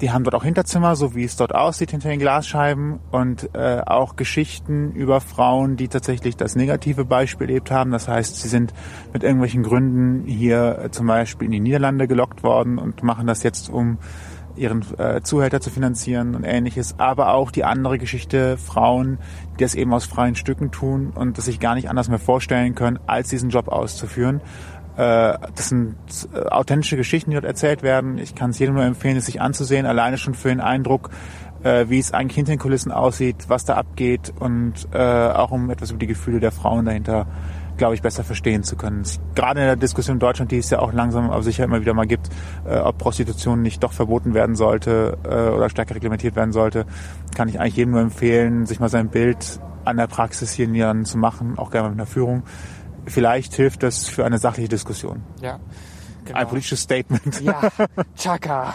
die haben dort auch Hinterzimmer, so wie es dort aussieht hinter den Glasscheiben und äh, auch Geschichten über Frauen, die tatsächlich das negative Beispiel erlebt haben. Das heißt, sie sind mit irgendwelchen Gründen hier äh, zum Beispiel in die Niederlande gelockt worden und machen das jetzt, um ihren äh, Zuhälter zu finanzieren und ähnliches. Aber auch die andere Geschichte, Frauen, die das eben aus freien Stücken tun und das sich gar nicht anders mehr vorstellen können, als diesen Job auszuführen. Äh, Das sind äh, authentische Geschichten, die dort erzählt werden. Ich kann es jedem nur empfehlen, es sich anzusehen, alleine schon für den Eindruck, äh, wie es eigentlich hinter den Kulissen aussieht, was da abgeht und auch um etwas über die Gefühle der Frauen dahinter, glaube ich, besser verstehen zu können. Gerade in der Diskussion in Deutschland, die es ja auch langsam aber sicher immer wieder mal gibt, ob Prostitution nicht doch verboten werden sollte oder stärker reglementiert werden sollte, kann ich eigentlich jedem nur empfehlen, sich mal sein Bild an der Praxis hier in Niederlanden zu machen, auch gerne mit einer Führung. Vielleicht hilft das für eine sachliche Diskussion. Ja, genau. Ein politisches Statement. Ja, Chaka.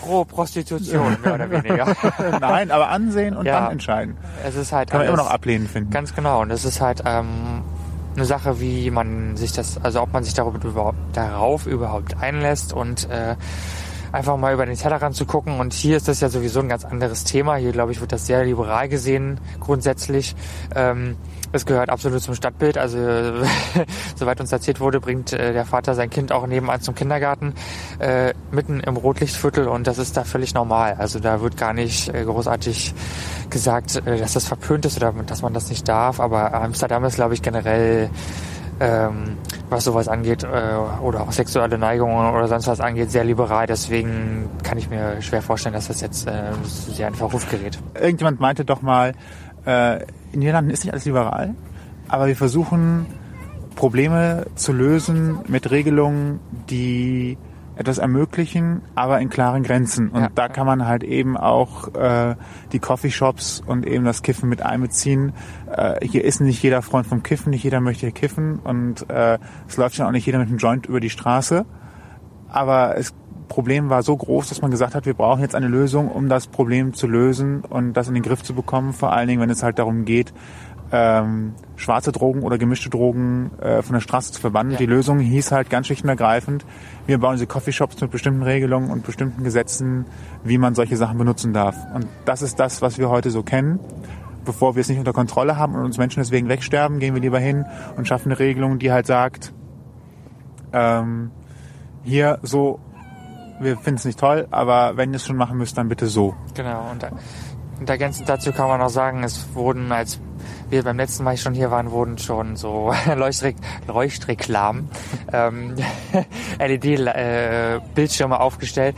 Pro Prostitution, mehr oder weniger. Nein, aber ansehen und Ja. dann entscheiden. Es ist halt Kann man immer noch ablehnen finden. Ganz genau. Und es ist halt ähm, eine Sache, wie man sich das, also ob man sich darüber überhaupt, darauf überhaupt einlässt und äh, einfach mal über den Tellerrand zu gucken. Und hier ist das ja sowieso ein ganz anderes Thema. Hier, glaube ich, wird das sehr liberal gesehen grundsätzlich. Ähm, es gehört absolut zum Stadtbild. Also soweit uns erzählt wurde, bringt äh, der Vater sein Kind auch nebenan zum Kindergarten, äh, mitten im Rotlichtviertel und das ist da völlig normal. Also da wird gar nicht äh, großartig gesagt, äh, dass das verpönt ist oder dass man das nicht darf. Aber Amsterdam ist, glaube ich, generell ähm, was sowas angeht äh, oder auch sexuelle Neigungen oder sonst was angeht, sehr liberal. Deswegen kann ich mir schwer vorstellen, dass das jetzt äh, sehr in Verruf gerät. Irgendjemand meinte doch mal, äh, in Niederlanden ist nicht alles liberal, aber wir versuchen Probleme zu lösen mit Regelungen, die etwas ermöglichen, aber in klaren Grenzen. Und Ja. da kann man halt eben auch äh, die Coffeeshops und eben das Kiffen mit einbeziehen. Äh, hier ist nicht jeder Freund vom Kiffen, nicht jeder möchte hier kiffen und äh, es läuft schon auch nicht jeder mit einem Joint über die Straße. Aber das Problem war so groß, dass man gesagt hat, wir brauchen jetzt eine Lösung, um das Problem zu lösen und das in den Griff zu bekommen. Vor allen Dingen, wenn es halt darum geht, ähm, schwarze Drogen oder gemischte Drogen äh, von der Straße zu verbannen. Ja. Die Lösung hieß halt ganz schlicht und ergreifend, wir bauen diese Coffeeshops mit bestimmten Regelungen und bestimmten Gesetzen, wie man solche Sachen benutzen darf. Und das ist das, was wir heute so kennen. Bevor wir es nicht unter Kontrolle haben und uns Menschen deswegen wegsterben, gehen wir lieber hin und schaffen eine Regelung, die halt sagt, ähm, hier so, wir finden es nicht toll, aber wenn ihr es schon machen müsst, dann bitte so. Genau, und, und ergänzend dazu kann man auch sagen, es wurden, als wir beim letzten Mal schon hier waren, wurden schon so Leuchtre Leuchtreklamen, ähm, LED-Bildschirme aufgestellt,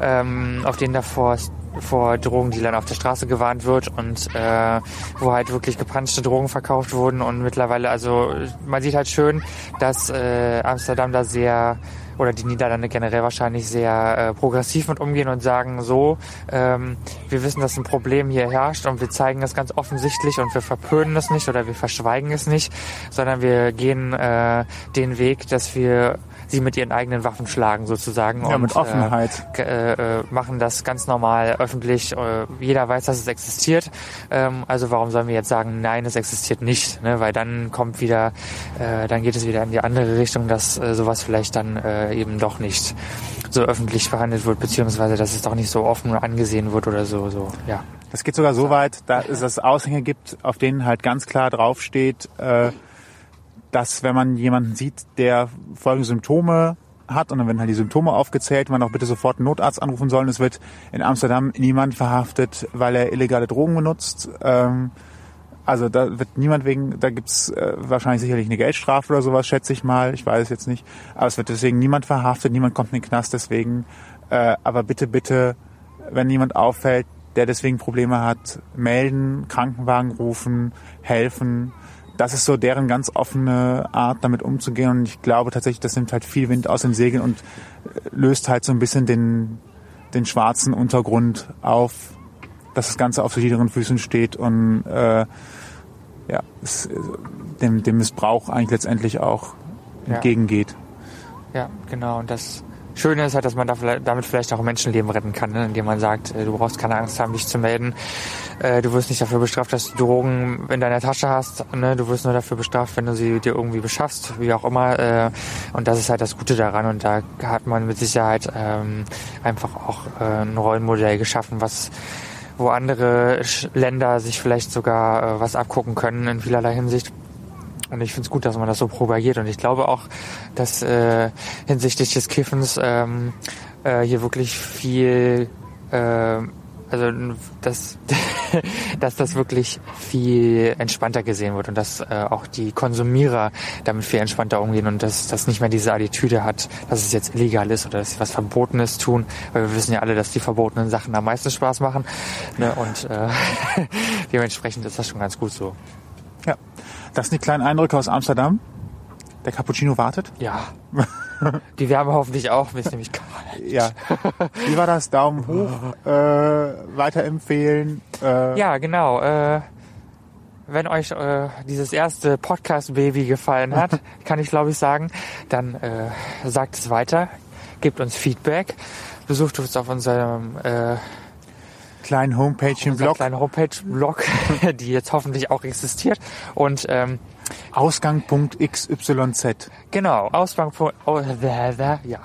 ähm, auf denen davor vor Drogendealern auf der Straße gewarnt wird und äh, wo halt wirklich gepanschte Drogen verkauft wurden und mittlerweile, also man sieht halt schön, dass äh, Amsterdam da sehr oder die Niederlande generell wahrscheinlich sehr äh, progressiv mit umgehen und sagen so, ähm, wir wissen, dass ein Problem hier herrscht und wir zeigen es ganz offensichtlich und wir verpönen es nicht oder wir verschweigen es nicht, sondern wir gehen äh, den Weg, dass wir sie mit ihren eigenen Waffen schlagen sozusagen Ja, und mit Offenheit. Äh, äh, äh, machen das ganz normal öffentlich. Äh, jeder weiß, dass es existiert. Ähm, also warum sollen wir jetzt sagen, nein, es existiert nicht? Ne? Weil dann kommt wieder, äh, dann geht es wieder in die andere Richtung, dass äh, sowas vielleicht dann äh, eben doch nicht so öffentlich behandelt wird, beziehungsweise dass es doch nicht so offen angesehen wird oder so. so ja. Das geht sogar so weit, dass es Aushänge gibt, auf denen halt ganz klar draufsteht, äh, dass wenn man jemanden sieht, der folgende Symptome hat und dann werden halt die Symptome aufgezählt, man auch bitte sofort einen Notarzt anrufen soll. Es wird in Amsterdam niemand verhaftet, weil er illegale Drogen benutzt. Ähm, also da wird niemand wegen, da gibt's äh, wahrscheinlich sicherlich eine Geldstrafe oder sowas, schätze ich mal. Ich weiß es jetzt nicht. Aber es wird deswegen niemand verhaftet, niemand kommt in den Knast deswegen. Äh, aber bitte, bitte, wenn jemand auffällt, der deswegen Probleme hat, melden, Krankenwagen rufen, helfen. Das ist so deren ganz offene Art, damit umzugehen. Und ich glaube tatsächlich, das nimmt halt viel Wind aus den Segeln und äh, löst halt so ein bisschen den, den schwarzen Untergrund auf, dass das Ganze auf solideren Füßen steht und äh, ja, es, äh, dem, dem Missbrauch eigentlich letztendlich auch Ja. entgegengeht. Ja, genau. Und das Schöne ist halt, dass man da vielleicht, damit vielleicht auch Menschenleben retten kann, ne? indem man sagt, äh, du brauchst keine Angst haben, dich zu melden. Äh, du wirst nicht dafür bestraft, dass du Drogen in deiner Tasche hast. Ne? Du wirst nur dafür bestraft, wenn du sie dir irgendwie beschaffst, wie auch immer. Äh, und das ist halt das Gute daran. Und da hat man mit Sicherheit ähm, einfach auch ein Rollenmodell geschaffen, was wo andere Länder sich vielleicht sogar was abgucken können in vielerlei Hinsicht. Und ich finde es gut, dass man das so propagiert. Und ich glaube auch, dass äh, hinsichtlich des Kiffens ähm, äh, hier wirklich viel, äh, also dass, dass das wirklich viel entspannter gesehen wird und dass äh, auch die Konsumierer damit viel entspannter umgehen und dass das nicht mehr diese Attitüde hat, dass es jetzt illegal ist oder dass sie was Verbotenes tun, weil wir wissen ja alle, dass die verbotenen Sachen am meisten Spaß machen. Ne? Und äh, dementsprechend ist das schon ganz gut so. Das sind die kleinen Eindrücke aus Amsterdam. Der Cappuccino wartet. Ja. Die Wärme hoffentlich auch, mir ist nämlich kalt. Ja. Wie war das? Daumen hoch, äh, weiterempfehlen. Äh, Ja, genau. Äh, wenn euch äh, dieses erste Podcast-Baby gefallen hat, kann ich glaube ich sagen, dann äh, sagt es weiter, gebt uns Feedback, besucht uns auf unserem äh, Kleinen Homepage im Blog. kleinen Homepage-Blog, die jetzt hoffentlich auch existiert. Und ähm, Ausgang.xyz. genau, Ausgang, oh, ja,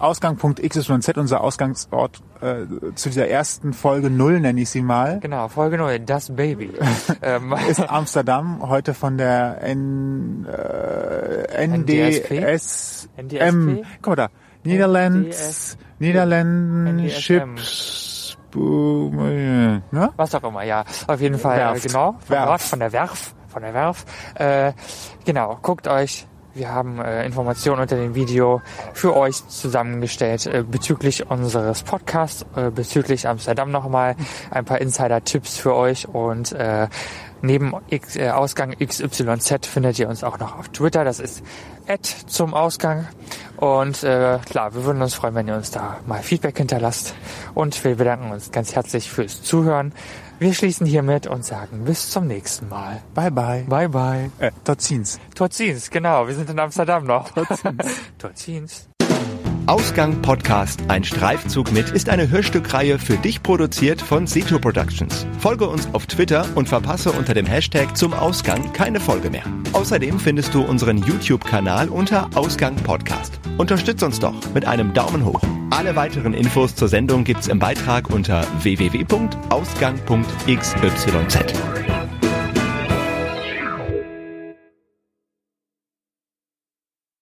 Ausgang.xyz, unser Ausgangsort äh, zu dieser ersten Folge Null, nenne ich sie mal. Genau, Folge 0, das Baby. ähm, ist Amsterdam, heute von der N, äh, NDS, NDSP? Guck mal da, Niederlands, NDS Boom, ne? Was auch immer, ja. Auf jeden Fall, Werft. genau. Von, Werft. dort, von der Werf. Von der Werf. Äh, genau, guckt euch. Wir haben äh, Informationen unter dem Video für euch zusammengestellt äh, bezüglich unseres Podcasts, äh, bezüglich Amsterdam nochmal, ein paar Insider-Tipps für euch und äh, neben X, äh, Ausgang XYZ findet ihr uns auch noch auf Twitter. Das ist Ad zum Ausgang. Und äh, klar, wir würden uns freuen, wenn ihr uns da mal Feedback hinterlasst. Und wir bedanken uns ganz herzlich fürs Zuhören. Wir schließen hiermit und sagen bis zum nächsten Mal. Bye bye. Bye bye. Äh, Totzins. Torzins, genau. Wir sind in Amsterdam noch. Torzins. Ausgang Podcast Ein Streifzug mit ist eine Hörstückreihe für dich produziert von Seto Productions. Folge uns auf Twitter und verpasse unter dem Hashtag zum Ausgang keine Folge mehr. Außerdem findest du unseren YouTube-Kanal unter Ausgang Podcast. Unterstütz uns doch mit einem Daumen hoch. Alle weiteren Infos zur Sendung gibt's im Beitrag unter www.ausgang.xyz.